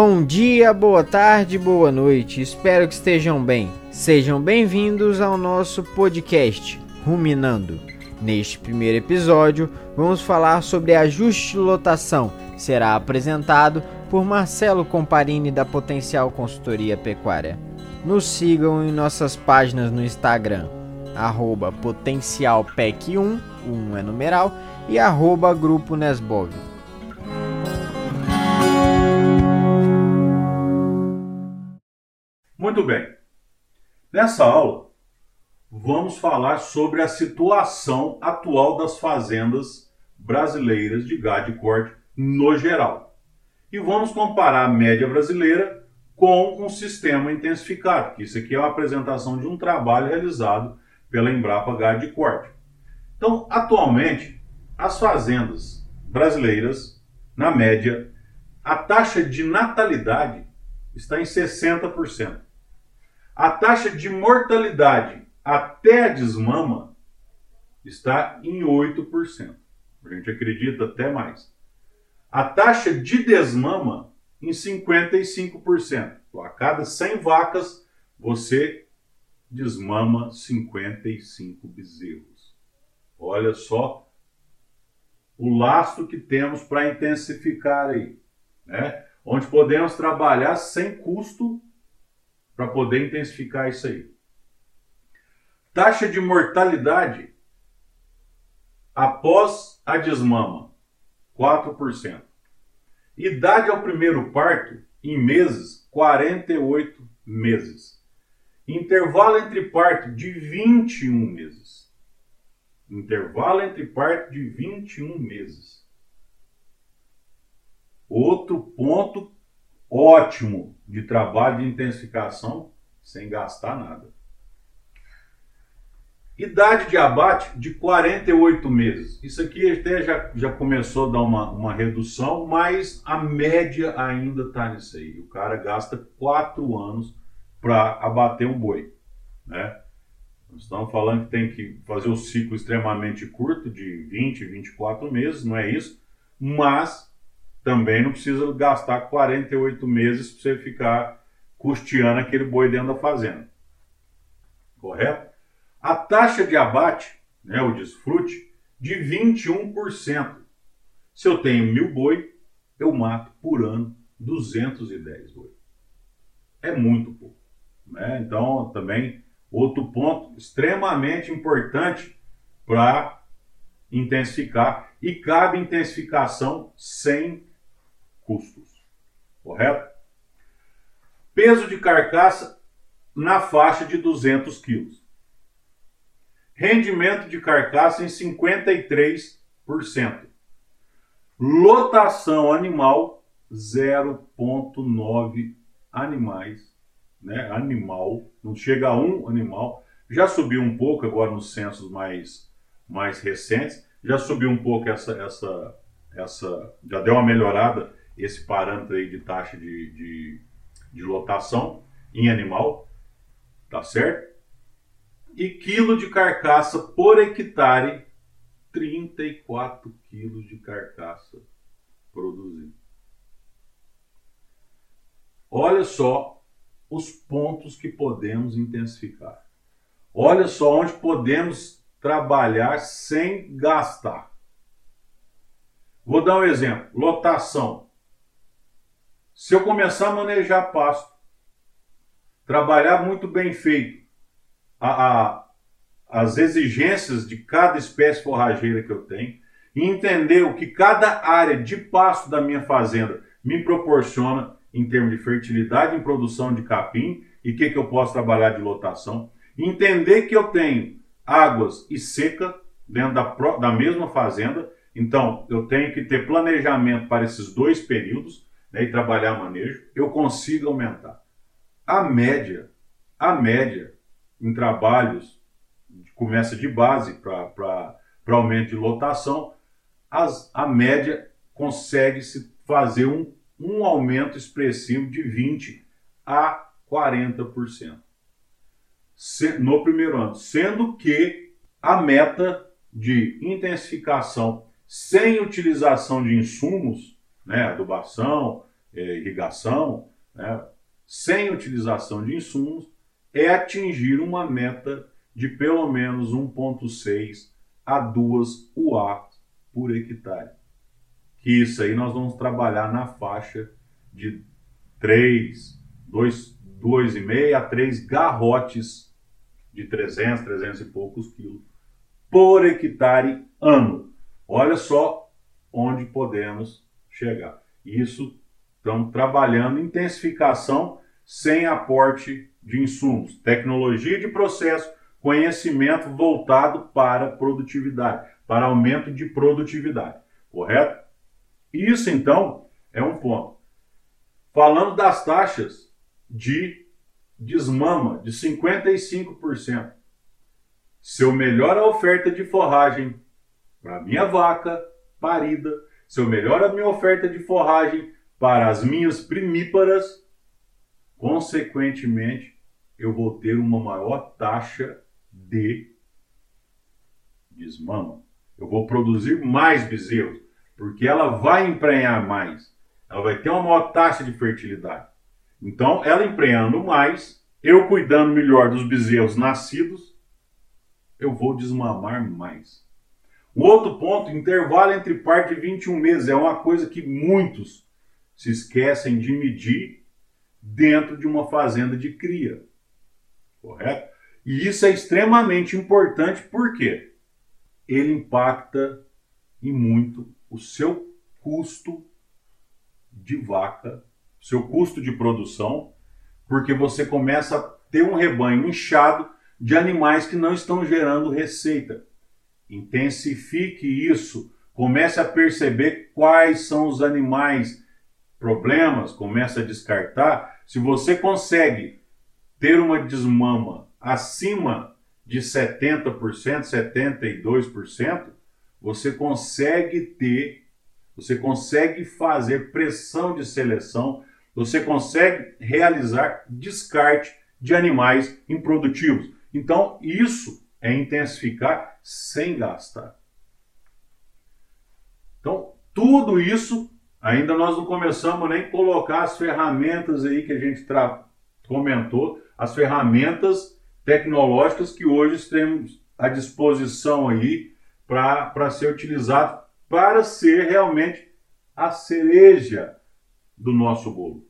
Bom dia, boa tarde, boa noite. Espero que estejam bem. Sejam bem-vindos ao nosso podcast Ruminando. Neste primeiro episódio, vamos falar sobre ajuste de lotação. Será apresentado por Marcelo Comparini da Potencial Consultoria Pecuária. Nos sigam em nossas páginas no Instagram, arroba potencialpec1, 1 é numeral, e arroba grupo Nesbov. Muito bem. Nessa aula, vamos falar sobre a situação atual das fazendas brasileiras de gado e corte no geral. E vamos comparar a média brasileira com um sistema intensificado, que isso aqui é uma apresentação de um trabalho realizado pela Embrapa Gado de Corte. Então, atualmente, as fazendas brasileiras, na média, a taxa de natalidade está em 60%. A taxa de mortalidade até a desmama está em 8%. A gente acredita até mais. A taxa de desmama em 55%. Então, a cada 100 vacas, você desmama 55 bezerros. Olha só o laço que temos para intensificar aí, né? Onde podemos trabalhar sem custo para poder intensificar isso aí. Taxa de mortalidade após a desmama, 4%. Idade ao primeiro parto, em meses, 48 meses. Intervalo entre parto de 21 meses. Intervalo entre parto de 21 meses. Outro ponto ótimo de trabalho de intensificação sem gastar nada. Idade de abate de 48 meses. Isso aqui até já, já começou a dar uma, uma redução, mas a média ainda está nisso aí. O cara gasta 4 anos para abater um boi. Né? Nós estamos falando que tem que fazer o um ciclo extremamente curto, de 20, 24 meses, não é isso? Mas também não precisa gastar 48 meses para você ficar custeando aquele boi dentro da fazenda. Correto? A taxa de abate, né, o desfrute, de 21%. Se eu tenho mil boi, eu mato por ano 210 boi. É muito pouco. Né? Então, também, outro ponto extremamente importante para intensificar. E cabe intensificação sem custos. Correto? Peso de carcaça na faixa de 200 quilos. Rendimento de carcaça em 53%. Lotação animal 0,9 animais. Né? Animal, não chega a um animal. Já subiu um pouco agora nos censos mais, mais recentes. Já subiu um pouco essa, essa, essa. Já deu uma melhorada esse parâmetro aí de taxa de, de, de lotação em animal, tá certo? E quilo de carcaça por hectare, 34 quilos de carcaça produzido. Olha só os pontos que podemos intensificar. Olha só onde podemos trabalhar sem gastar. Vou dar um exemplo: lotação. Se eu começar a manejar pasto, trabalhar muito bem feito a, a, as exigências de cada espécie forrageira que eu tenho, e entender o que cada área de pasto da minha fazenda me proporciona em termos de fertilidade em produção de capim e o que, que eu posso trabalhar de lotação, entender que eu tenho águas e seca dentro da, da mesma fazenda, então eu tenho que ter planejamento para esses dois períodos né, e trabalhar manejo, eu consigo aumentar. A média, a média em trabalhos, começa de base para aumento de lotação, as, a média consegue-se fazer um, um aumento expressivo de 20% a 40% no primeiro ano, sendo que a meta de intensificação sem utilização de insumos né, adubação, é, irrigação, né, sem utilização de insumos, é atingir uma meta de pelo menos 1,6 a 2 UA por hectare. Que isso aí nós vamos trabalhar na faixa de 3, 2, 2,5 a 3 garrotes de 300, 300 e poucos quilos por hectare ano. Olha só onde podemos chegar. Isso estamos trabalhando intensificação sem aporte de insumos, tecnologia de processo, conhecimento voltado para produtividade, para aumento de produtividade, correto? Isso então é um ponto. Falando das taxas de desmama de 55%. Se eu melhoro a oferta de forragem para minha vaca parida, se eu melhoro a minha oferta de forragem para as minhas primíparas, consequentemente, eu vou ter uma maior taxa de desmama. Eu vou produzir mais bezerros, porque ela vai emprenhar mais. Ela vai ter uma maior taxa de fertilidade. Então, ela emprenhando mais, eu cuidando melhor dos bezerros nascidos, eu vou desmamar mais. Outro ponto, intervalo entre parte de 21 meses, é uma coisa que muitos se esquecem de medir dentro de uma fazenda de cria. Correto? E isso é extremamente importante porque ele impacta em muito o seu custo de vaca, seu custo de produção, porque você começa a ter um rebanho inchado de animais que não estão gerando receita. Intensifique isso, comece a perceber quais são os animais problemas, comece a descartar. Se você consegue ter uma desmama acima de 70%, 72%, você consegue ter, você consegue fazer pressão de seleção, você consegue realizar descarte de animais improdutivos. Então, isso é intensificar sem gastar. Então, tudo isso, ainda nós não começamos nem colocar as ferramentas aí que a gente comentou, as ferramentas tecnológicas que hoje temos à disposição aí para ser utilizado para ser realmente a cereja do nosso bolo.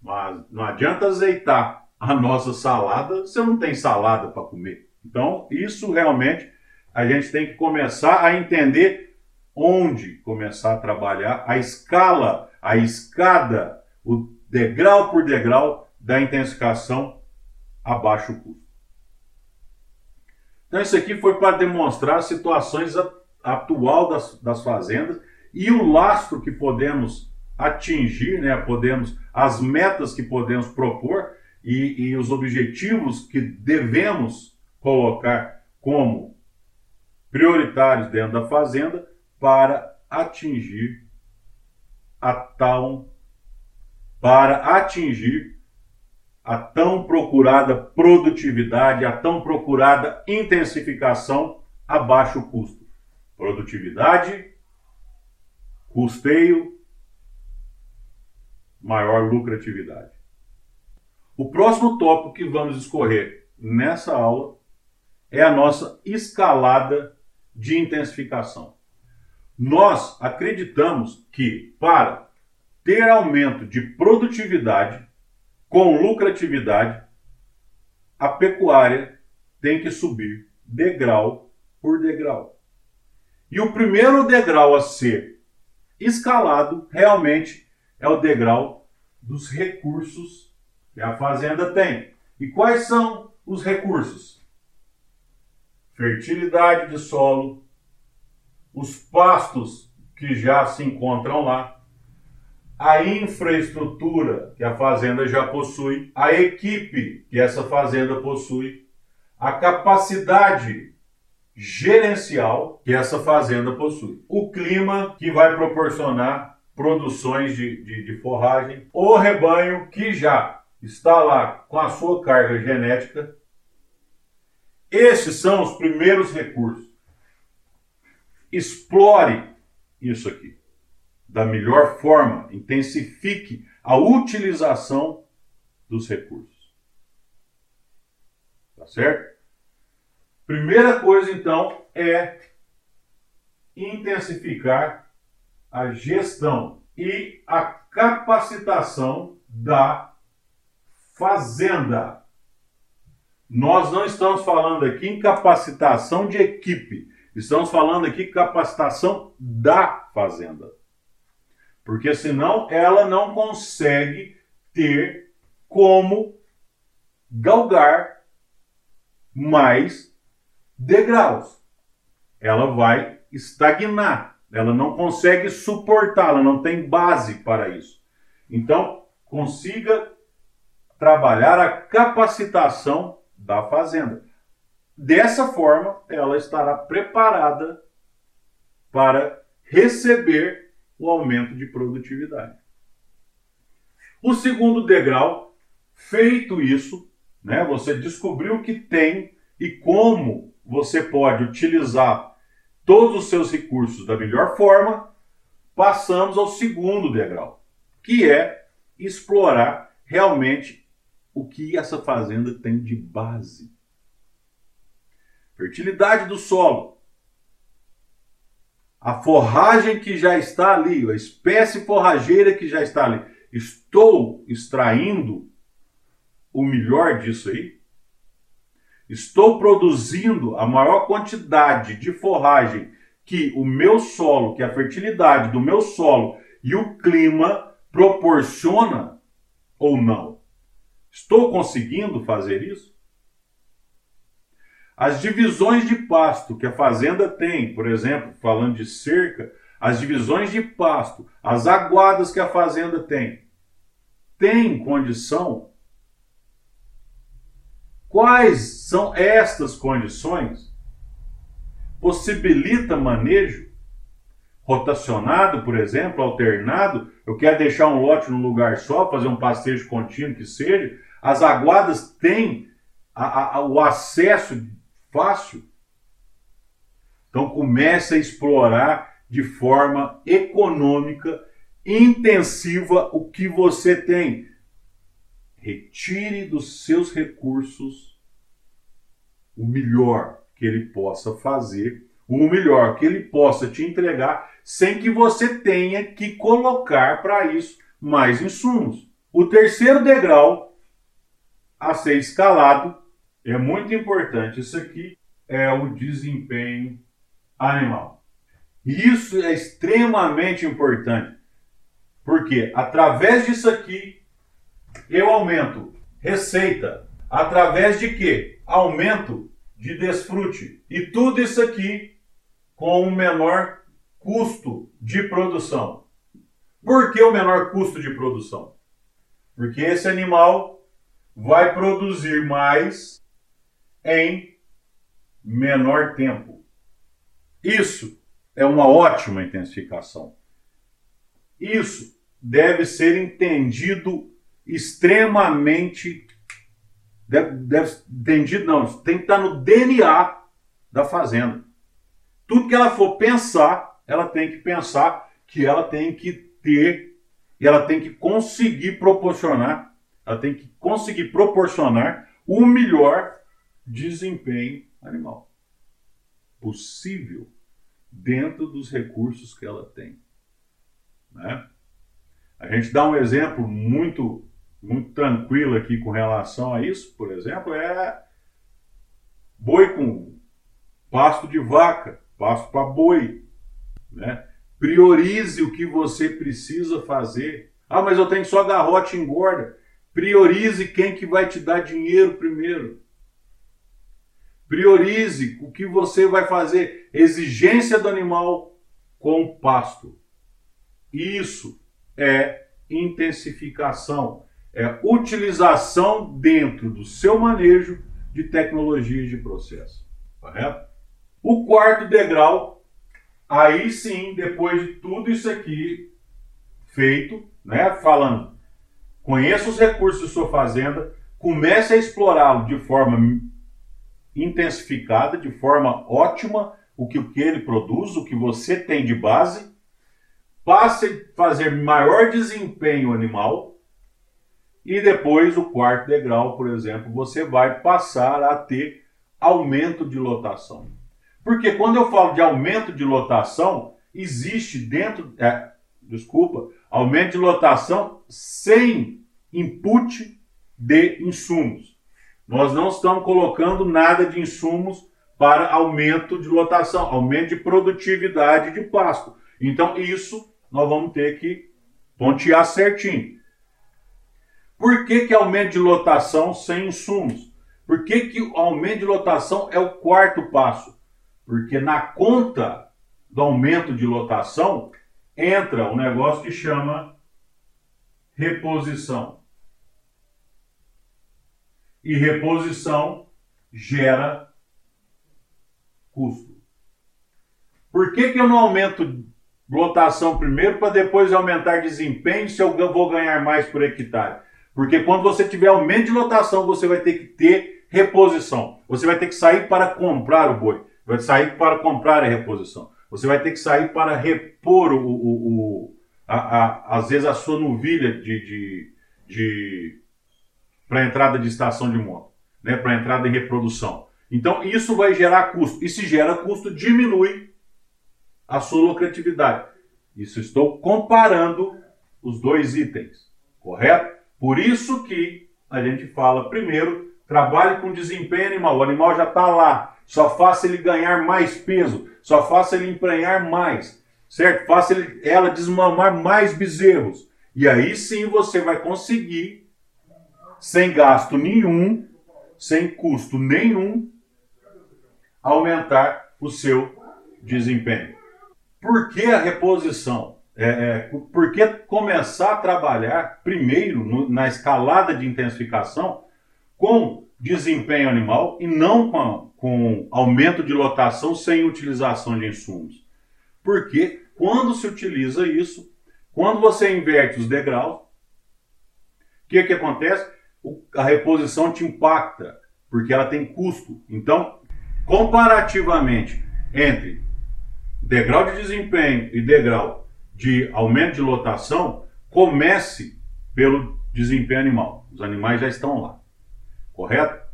Mas não adianta azeitar a nossa salada, você não tem salada para comer. Então, isso realmente a gente tem que começar a entender onde começar a trabalhar a escala, a escada, o degrau por degrau da intensificação a baixo custo. Então, isso aqui foi para demonstrar situações atual das, das fazendas e o lastro que podemos atingir, né, podemos, as metas que podemos propor e, e os objetivos que devemos colocar como prioritários dentro da fazenda para atingir a tal para atingir a tão procurada produtividade, a tão procurada intensificação a baixo custo. Produtividade, custeio, maior lucratividade. O próximo tópico que vamos escorrer nessa aula é a nossa escalada de intensificação. Nós acreditamos que para ter aumento de produtividade com lucratividade, a pecuária tem que subir degrau por degrau. E o primeiro degrau a ser escalado realmente é o degrau dos recursos que a fazenda tem. E quais são os recursos? Fertilidade de solo, os pastos que já se encontram lá, a infraestrutura que a fazenda já possui, a equipe que essa fazenda possui, a capacidade gerencial que essa fazenda possui, o clima que vai proporcionar produções de, de, de forragem, o rebanho que já está lá com a sua carga genética. Esses são os primeiros recursos. Explore isso aqui. da melhor forma, intensifique a utilização dos recursos. Tá certo? Primeira coisa, então, é intensificar a gestão e a capacitação da fazenda. Nós não estamos falando aqui em capacitação de equipe, estamos falando aqui capacitação da fazenda. Porque senão ela não consegue ter como galgar mais degraus. Ela vai estagnar, ela não consegue suportar, ela não tem base para isso. Então, consiga trabalhar a capacitação da fazenda. Dessa forma, ela estará preparada para receber o aumento de produtividade. O segundo degrau, feito isso, né, você descobriu que tem e como você pode utilizar todos os seus recursos da melhor forma, passamos ao segundo degrau, que é explorar realmente o que essa fazenda tem de base. Fertilidade do solo. A forragem que já está ali, a espécie forrageira que já está ali. Estou extraindo o melhor disso aí? Estou produzindo a maior quantidade de forragem que o meu solo, que a fertilidade do meu solo e o clima proporciona ou não? Estou conseguindo fazer isso? As divisões de pasto que a fazenda tem, por exemplo, falando de cerca, as divisões de pasto, as aguadas que a fazenda tem, tem condição? Quais são estas condições? Possibilita manejo rotacionado, por exemplo, alternado. Eu quero deixar um lote num lugar só, fazer um pastejo contínuo que seja. As aguadas têm a, a, o acesso fácil. Então comece a explorar de forma econômica, intensiva o que você tem. Retire dos seus recursos o melhor que ele possa fazer, o melhor que ele possa te entregar, sem que você tenha que colocar para isso mais insumos. O terceiro degrau a ser escalado, é muito importante. Isso aqui é o desempenho animal. E isso é extremamente importante, porque através disso aqui eu aumento receita. Através de quê? Aumento de desfrute. E tudo isso aqui com um menor custo de produção. Por que o menor custo de produção? Porque esse animal vai produzir mais em menor tempo. Isso é uma ótima intensificação. Isso deve ser entendido extremamente. Deve, deve, entendido, não, tem que estar no DNA da fazenda. Tudo que ela for pensar, ela tem que pensar que ela tem que ter e ela tem que conseguir proporcionar ela tem que conseguir proporcionar o melhor desempenho animal possível dentro dos recursos que ela tem. Né? A gente dá um exemplo muito muito tranquilo aqui com relação a isso, por exemplo, é boi com pasto de vaca, pasto para boi. Né? Priorize o que você precisa fazer. Ah, mas eu tenho só garrote engorda. Priorize quem que vai te dar dinheiro primeiro. Priorize o que você vai fazer. Exigência do animal com pasto. Isso é intensificação, é utilização dentro do seu manejo de tecnologias de processo. Correto? O quarto degrau, aí sim, depois de tudo isso aqui feito, né, falando Conheça os recursos de sua fazenda, comece a explorá-lo de forma intensificada, de forma ótima, o que, o que ele produz, o que você tem de base. passe a fazer maior desempenho animal e depois o quarto degrau, por exemplo, você vai passar a ter aumento de lotação. Porque quando eu falo de aumento de lotação, existe dentro, é, desculpa, aumento de lotação sem input de insumos. Nós não estamos colocando nada de insumos para aumento de lotação, aumento de produtividade de pasto. Então, isso nós vamos ter que pontear certinho. Por que, que aumento de lotação sem insumos? Por que, que o aumento de lotação é o quarto passo? Porque na conta do aumento de lotação entra um negócio que chama reposição. E reposição gera custo. Por que, que eu não aumento lotação primeiro para depois aumentar desempenho se eu vou ganhar mais por hectare? Porque quando você tiver aumento de lotação, você vai ter que ter reposição. Você vai ter que sair para comprar o boi. Vai sair para comprar a reposição. Você vai ter que sair para repor o, o, o a, a, às vezes a sua novilha de, de, de para entrada de estação de moto, né, para entrada em reprodução. Então isso vai gerar custo. E se gera custo, diminui a sua lucratividade. Isso estou comparando os dois itens, correto? Por isso que a gente fala primeiro, trabalhe com desempenho animal. O animal já está lá, só faça ele ganhar mais peso, só faça ele emprenhar mais, certo? Faça ele, ela desmamar mais bezerros. E aí sim você vai conseguir, sem gasto nenhum, sem custo nenhum, aumentar o seu desempenho. Por que a reposição? É, é, por que começar a trabalhar primeiro no, na escalada de intensificação com desempenho animal e não com, com aumento de lotação sem utilização de insumos? Porque quando se utiliza isso, quando você inverte os degraus, o que, que acontece? O, a reposição te impacta, porque ela tem custo. Então, comparativamente entre degrau de desempenho e degrau de aumento de lotação, comece pelo desempenho animal. Os animais já estão lá. Correto?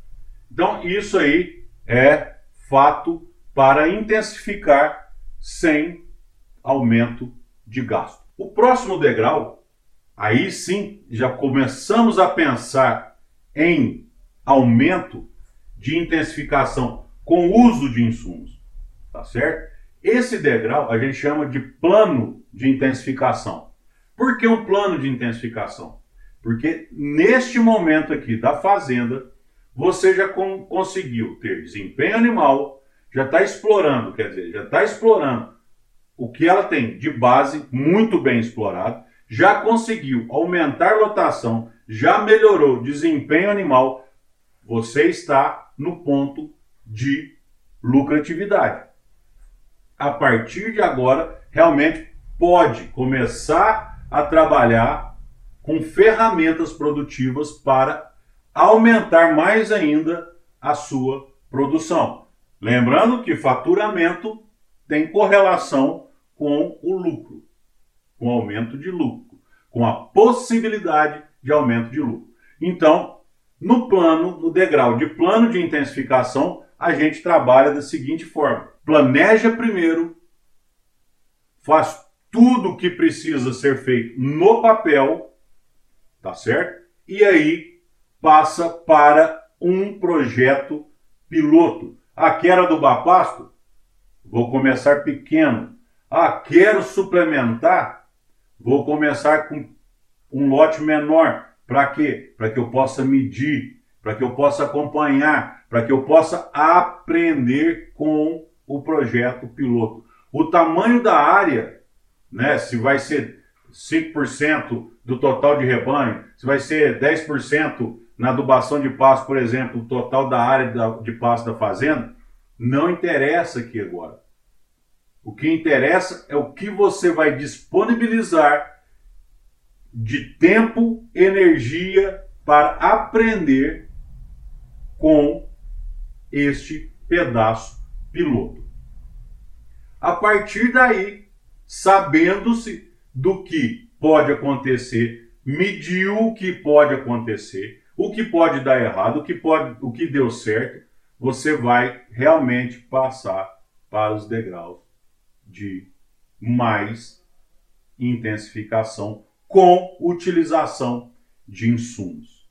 Então, isso aí é fato para intensificar sem aumento de gasto. O próximo degrau, aí sim, já começamos a pensar em aumento de intensificação com uso de insumos, tá certo? Esse degrau a gente chama de plano de intensificação. Por que um plano de intensificação? Porque neste momento aqui da fazenda, você já com, conseguiu ter desempenho animal, já está explorando, quer dizer, já está explorando o que ela tem de base, muito bem explorado, já conseguiu aumentar lotação, já melhorou desempenho animal, você está no ponto de lucratividade. A partir de agora, realmente pode começar a trabalhar com ferramentas produtivas para aumentar mais ainda a sua produção. Lembrando que faturamento tem correlação com o lucro, com o aumento de lucro, com a possibilidade de aumento de lucro. Então, no plano, no degrau de plano de intensificação, a gente trabalha da seguinte forma: planeja primeiro, faz tudo o que precisa ser feito no papel, tá certo? E aí passa para um projeto piloto. Ah, quero adubar pasto? Vou começar pequeno. Ah, quero suplementar? Vou começar com um lote menor. Para quê? Para que eu possa medir, para que eu possa acompanhar, para que eu possa aprender com o projeto piloto. O tamanho da área, né, se vai ser 5% do total de rebanho, se vai ser 10% na adubação de pasto, por exemplo, o total da área de pasto da fazenda, não interessa aqui agora. O que interessa é o que você vai disponibilizar de tempo, energia para aprender com este pedaço piloto. A partir daí, sabendo-se do que pode acontecer, mediu o que pode acontecer, o que pode dar errado, o que pode, o que deu certo, você vai realmente passar para os degraus de mais intensificação com utilização de insumos.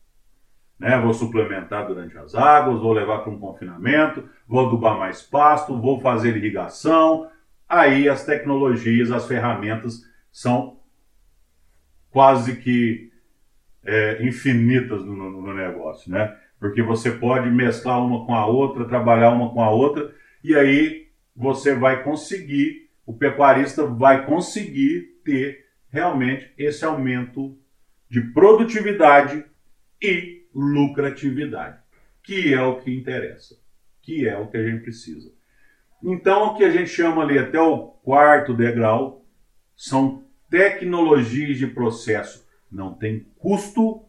Né? Vou suplementar durante as águas, vou levar para um confinamento, vou adubar mais pasto, vou fazer irrigação. Aí as tecnologias, as ferramentas são quase que é, infinitas no, no, no negócio, né? Porque você pode mesclar uma com a outra, trabalhar uma com a outra, e aí você vai conseguir, o pecuarista vai conseguir ter realmente esse aumento de produtividade e lucratividade, que é o que interessa, que é o que a gente precisa. Então, o que a gente chama ali até o quarto degrau são tecnologias de processo. Não tem custo,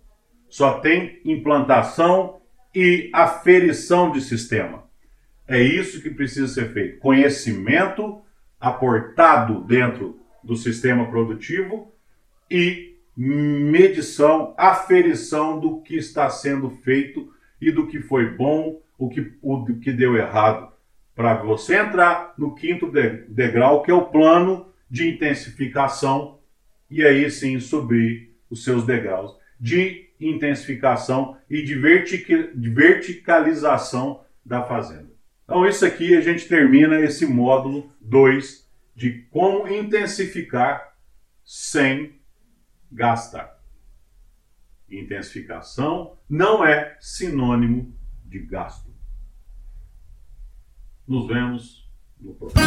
só tem implantação e aferição de sistema. É isso que precisa ser feito. Conhecimento aportado dentro do sistema produtivo e medição, aferição do que está sendo feito e do que foi bom, o que, o que deu errado. Para você entrar no quinto degrau, que é o plano de intensificação, e aí sim subir os seus degraus de intensificação e de, verticalização da fazenda. Então, isso aqui a gente termina esse módulo 2 de como intensificar sem gastar. Intensificação não é sinônimo de gasto. Nos vemos no próximo.